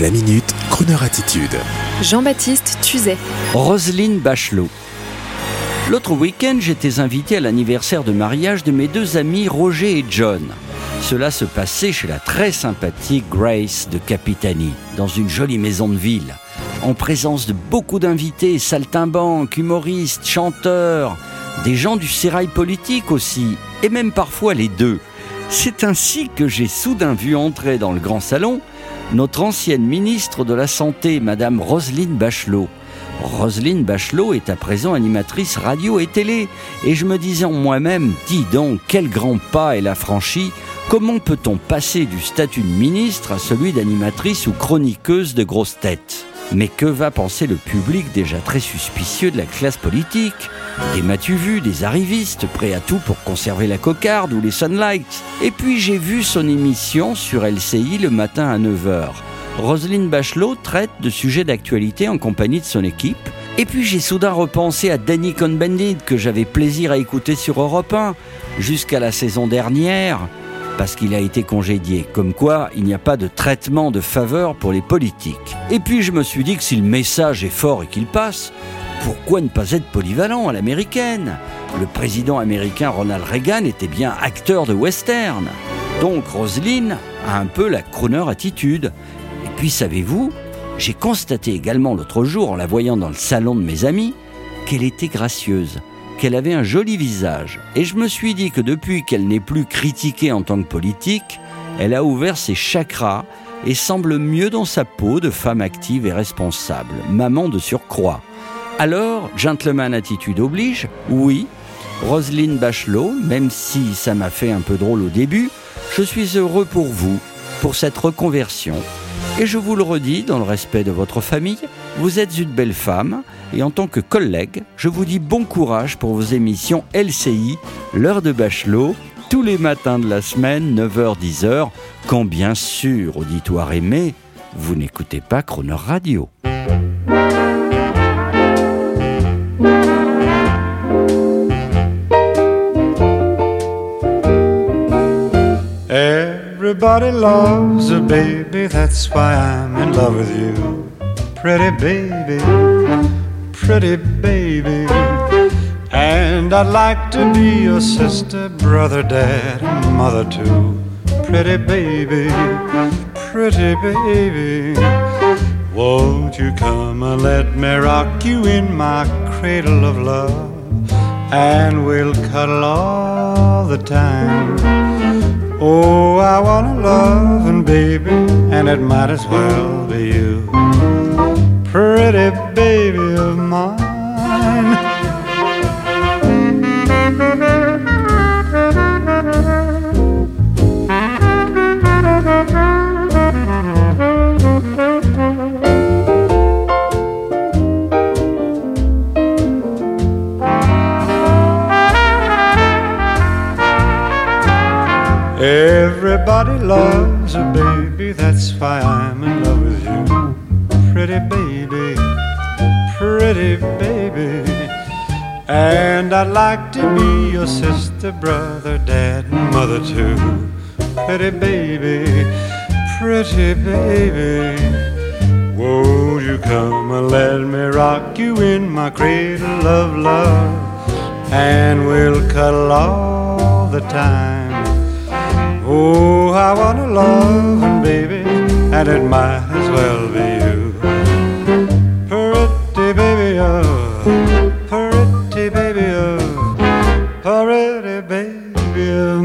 La minute, Kroneur attitude. Jean-Baptiste Tuzet. Roselyne Bachelot. L'autre week-end, j'étais invité à l'anniversaire de mariage de mes deux amis Roger et John. Cela se passait chez la très sympathique Grace de Capitani, dans une jolie maison de ville, en présence de beaucoup d'invités, saltimbanques, humoristes, chanteurs, des gens du sérail politique aussi, et même parfois les deux. C'est ainsi que j'ai soudain vu entrer dans le grand salon notre ancienne ministre de la Santé, Madame Roselyne Bachelot. Roselyne Bachelot est à présent animatrice radio et télé, et je me disais en moi-même, dis donc, quel grand pas elle a franchi, comment peut-on passer du statut de ministre à celui d'animatrice ou chroniqueuse de grosses têtes? Mais que va penser le public déjà très suspicieux de la classe politique? Des m'as-tu vu, des arrivistes, prêts à tout pour conserver la cocarde ou les sunlights Et puis j'ai vu son émission sur LCI le matin à 9h. Roselyne Bachelot traite de sujets d'actualité en compagnie de son équipe. Et puis j'ai soudain repensé à Danny Cohn-Bendit que j'avais plaisir à écouter sur Europe 1 jusqu'à la saison dernière parce qu'il a été congédié. Comme quoi, il n'y a pas de traitement de faveur pour les politiques. Et puis je me suis dit que si le message est fort et qu'il passe, pourquoi ne pas être polyvalent à l'américaine? Le président américain Ronald Reagan était bien acteur de western. Donc Roselyne a un peu la crooner attitude. Et puis savez-vous, j'ai constaté également l'autre jour en la voyant dans le salon de mes amis qu'elle était gracieuse qu'elle avait un joli visage. Et je me suis dit que depuis qu'elle n'est plus critiquée en tant que politique, elle a ouvert ses chakras et semble mieux dans sa peau de femme active et responsable, maman de surcroît. Alors, gentleman attitude oblige, oui, Roselyne Bachelot, même si ça m'a fait un peu drôle au début, je suis heureux pour vous, pour cette reconversion. Et je vous le redis, dans le respect de votre famille, vous êtes une belle femme, et en tant que collègue, je vous dis bon courage pour vos émissions LCI, l'heure de Bachelot, tous les matins de la semaine, 9h-10h, quand bien sûr, auditoire aimé, vous n'écoutez pas Croner Radio. Everybody loves a baby, that's why I'm in love with you. Pretty baby, pretty baby. And I'd like to be your sister, brother, dad, mother too. Pretty baby, pretty baby. Won't you come and let me rock you in my cradle of love? And we'll cuddle all the time. Oh, I want a loving baby, and it might as well be you. Pretty baby of mine. Everybody loves a baby, that's why I'm in love with you. Pretty baby, pretty baby. And I'd like to be your sister, brother, dad, and mother too. Pretty baby, pretty baby. Won't you come and let me rock you in my cradle of love? And we'll cuddle all the time. Oh, I want a loving baby, and it might as well be